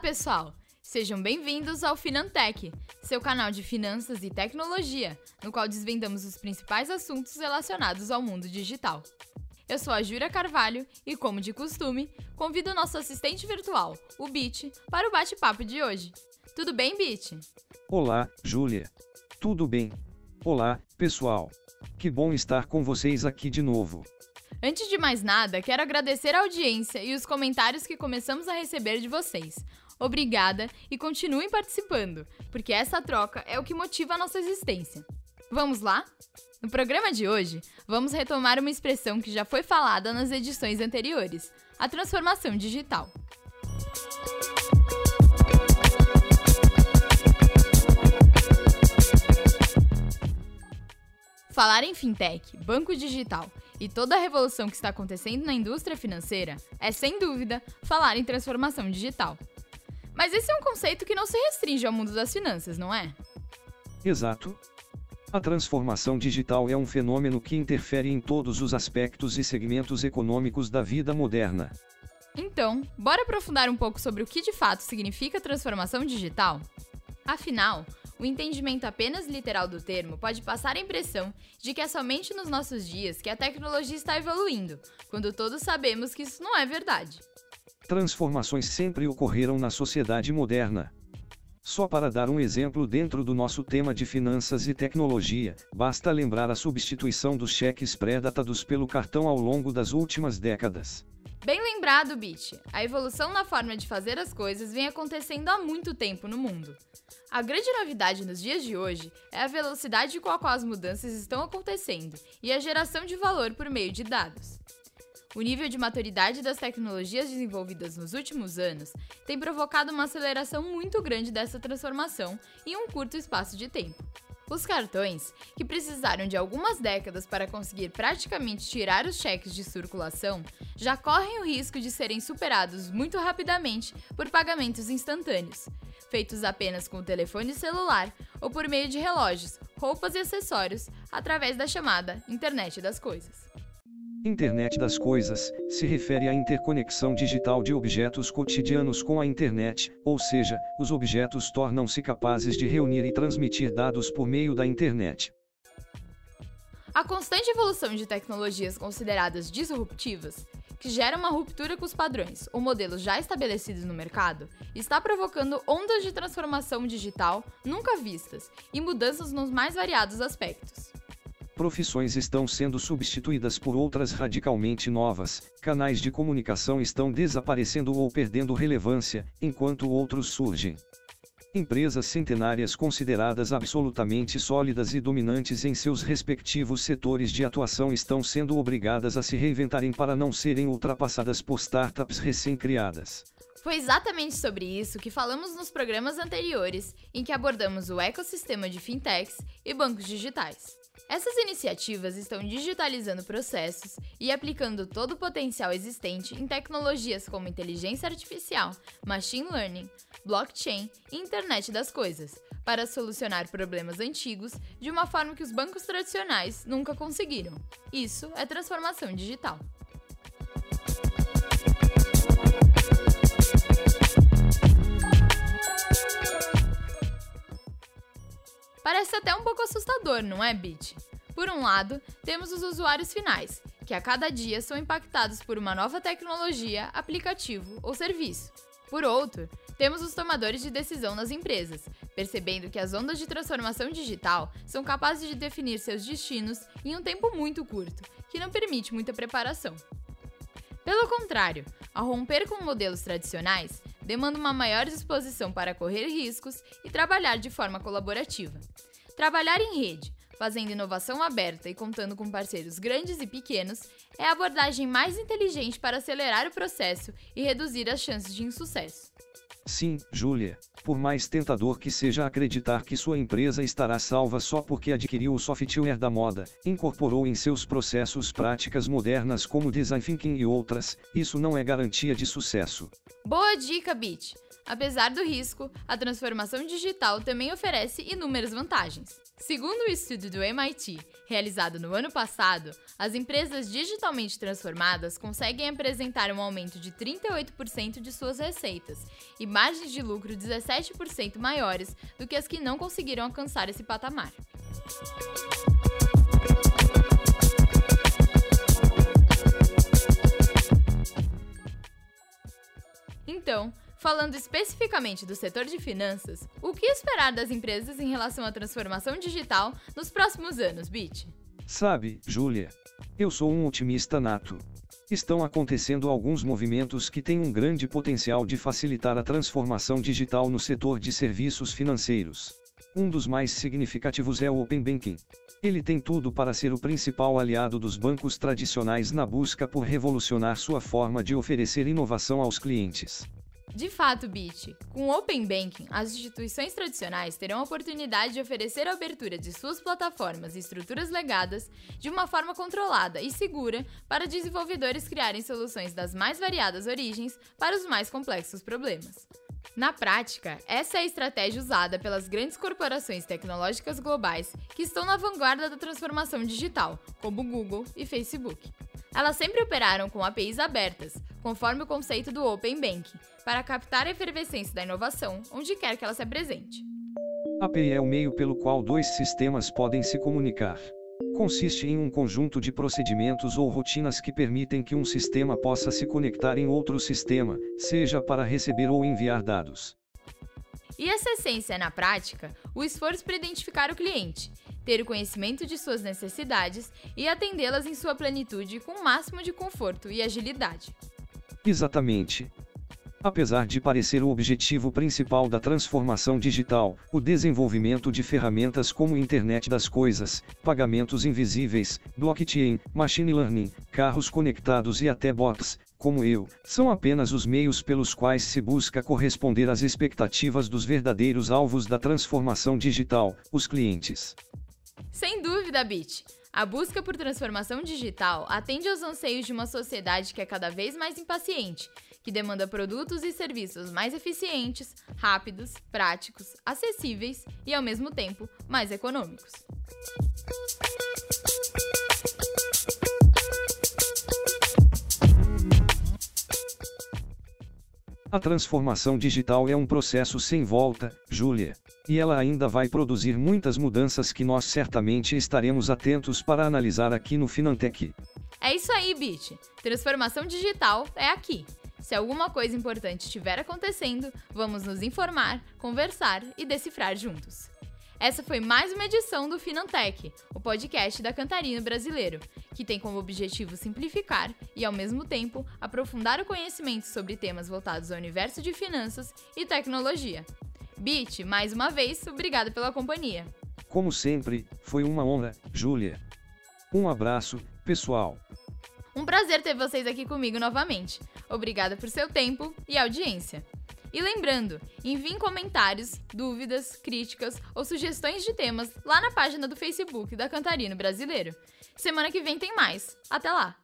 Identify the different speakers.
Speaker 1: pessoal! Sejam bem-vindos ao Finantech, seu canal de finanças e tecnologia, no qual desvendamos os principais assuntos relacionados ao mundo digital. Eu sou a Júlia Carvalho e, como de costume, convido o nosso assistente virtual, o Bit, para o bate-papo de hoje. Tudo bem, Bit?
Speaker 2: Olá, Júlia. Tudo bem? Olá, pessoal. Que bom estar com vocês aqui de novo.
Speaker 1: Antes de mais nada, quero agradecer a audiência e os comentários que começamos a receber de vocês. Obrigada e continuem participando, porque essa troca é o que motiva a nossa existência. Vamos lá? No programa de hoje, vamos retomar uma expressão que já foi falada nas edições anteriores: a transformação digital. Falar em fintech, banco digital e toda a revolução que está acontecendo na indústria financeira é, sem dúvida, falar em transformação digital. Mas esse é um conceito que não se restringe ao mundo das finanças, não é?
Speaker 2: Exato. A transformação digital é um fenômeno que interfere em todos os aspectos e segmentos econômicos da vida moderna.
Speaker 1: Então, bora aprofundar um pouco sobre o que de fato significa transformação digital? Afinal, o entendimento apenas literal do termo pode passar a impressão de que é somente nos nossos dias que a tecnologia está evoluindo, quando todos sabemos que isso não é verdade.
Speaker 2: Transformações sempre ocorreram na sociedade moderna. Só para dar um exemplo dentro do nosso tema de finanças e tecnologia, basta lembrar a substituição dos cheques pré-datados pelo cartão ao longo das últimas décadas.
Speaker 1: Bem lembrado, Bit. A evolução na forma de fazer as coisas vem acontecendo há muito tempo no mundo. A grande novidade nos dias de hoje é a velocidade com a qual as mudanças estão acontecendo e a geração de valor por meio de dados. O nível de maturidade das tecnologias desenvolvidas nos últimos anos tem provocado uma aceleração muito grande dessa transformação em um curto espaço de tempo. Os cartões, que precisaram de algumas décadas para conseguir praticamente tirar os cheques de circulação, já correm o risco de serem superados muito rapidamente por pagamentos instantâneos, feitos apenas com o telefone celular ou por meio de relógios, roupas e acessórios, através da chamada Internet das Coisas.
Speaker 2: Internet das Coisas se refere à interconexão digital de objetos cotidianos com a internet, ou seja, os objetos tornam-se capazes de reunir e transmitir dados por meio da internet.
Speaker 1: A constante evolução de tecnologias consideradas disruptivas, que gera uma ruptura com os padrões ou modelos já estabelecidos no mercado, está provocando ondas de transformação digital nunca vistas e mudanças nos mais variados aspectos
Speaker 2: profissões estão sendo substituídas por outras radicalmente novas, canais de comunicação estão desaparecendo ou perdendo relevância, enquanto outros surgem. Empresas centenárias consideradas absolutamente sólidas e dominantes em seus respectivos setores de atuação estão sendo obrigadas a se reinventarem para não serem ultrapassadas por startups recém-criadas.
Speaker 1: Foi exatamente sobre isso que falamos nos programas anteriores, em que abordamos o ecossistema de fintechs e bancos digitais. Essas iniciativas estão digitalizando processos e aplicando todo o potencial existente em tecnologias como inteligência artificial, machine learning, blockchain e internet das coisas, para solucionar problemas antigos de uma forma que os bancos tradicionais nunca conseguiram. Isso é transformação digital. Parece até um pouco assustador, não é, Bit? Por um lado, temos os usuários finais, que a cada dia são impactados por uma nova tecnologia, aplicativo ou serviço. Por outro, temos os tomadores de decisão nas empresas, percebendo que as ondas de transformação digital são capazes de definir seus destinos em um tempo muito curto, que não permite muita preparação. Pelo contrário, ao romper com modelos tradicionais, demanda uma maior disposição para correr riscos e trabalhar de forma colaborativa. Trabalhar em rede, fazendo inovação aberta e contando com parceiros grandes e pequenos, é a abordagem mais inteligente para acelerar o processo e reduzir as chances de insucesso.
Speaker 2: Sim, Júlia. Por mais tentador que seja acreditar que sua empresa estará salva só porque adquiriu o software da moda, incorporou em seus processos práticas modernas como design thinking e outras, isso não é garantia de sucesso.
Speaker 1: Boa dica, Bit! Apesar do risco, a transformação digital também oferece inúmeras vantagens. Segundo o estudo do MIT, realizado no ano passado, as empresas digitalmente transformadas conseguem apresentar um aumento de 38% de suas receitas e margens de lucro 17% maiores do que as que não conseguiram alcançar esse patamar. Falando especificamente do setor de finanças, o que esperar das empresas em relação à transformação digital nos próximos anos, Bit?
Speaker 2: Sabe, Júlia, eu sou um otimista nato. Estão acontecendo alguns movimentos que têm um grande potencial de facilitar a transformação digital no setor de serviços financeiros. Um dos mais significativos é o Open Banking. Ele tem tudo para ser o principal aliado dos bancos tradicionais na busca por revolucionar sua forma de oferecer inovação aos clientes.
Speaker 1: De fato, Bit, com o Open Banking, as instituições tradicionais terão a oportunidade de oferecer a abertura de suas plataformas e estruturas legadas de uma forma controlada e segura para desenvolvedores criarem soluções das mais variadas origens para os mais complexos problemas. Na prática, essa é a estratégia usada pelas grandes corporações tecnológicas globais que estão na vanguarda da transformação digital, como Google e Facebook. Elas sempre operaram com APIs abertas, conforme o conceito do Open Banking, para captar a efervescência da inovação onde quer que ela se apresente.
Speaker 2: A API é o meio pelo qual dois sistemas podem se comunicar. Consiste em um conjunto de procedimentos ou rotinas que permitem que um sistema possa se conectar em outro sistema, seja para receber ou enviar dados.
Speaker 1: E essa essência é, na prática, o esforço para identificar o cliente, ter o conhecimento de suas necessidades e atendê-las em sua plenitude com o máximo de conforto e agilidade.
Speaker 2: Exatamente. Apesar de parecer o objetivo principal da transformação digital, o desenvolvimento de ferramentas como Internet das Coisas, pagamentos invisíveis, blockchain, machine learning, carros conectados e até bots, como eu, são apenas os meios pelos quais se busca corresponder às expectativas dos verdadeiros alvos da transformação digital, os clientes.
Speaker 1: Sem dúvida, Bit. A busca por transformação digital atende aos anseios de uma sociedade que é cada vez mais impaciente, que demanda produtos e serviços mais eficientes, rápidos, práticos, acessíveis e, ao mesmo tempo, mais econômicos.
Speaker 2: A transformação digital é um processo sem volta, Júlia. E ela ainda vai produzir muitas mudanças que nós certamente estaremos atentos para analisar aqui no Finantech.
Speaker 1: É isso aí, Bit. Transformação digital é aqui. Se alguma coisa importante estiver acontecendo, vamos nos informar, conversar e decifrar juntos. Essa foi mais uma edição do Finantech, o podcast da Cantarino Brasileiro, que tem como objetivo simplificar e, ao mesmo tempo, aprofundar o conhecimento sobre temas voltados ao universo de finanças e tecnologia. Bit, mais uma vez, obrigado pela companhia.
Speaker 2: Como sempre, foi uma honra, Júlia. Um abraço, pessoal.
Speaker 1: Um prazer ter vocês aqui comigo novamente. Obrigada por seu tempo e audiência. E lembrando, enviem comentários, dúvidas, críticas ou sugestões de temas lá na página do Facebook da Cantarino Brasileiro. Semana que vem tem mais. Até lá!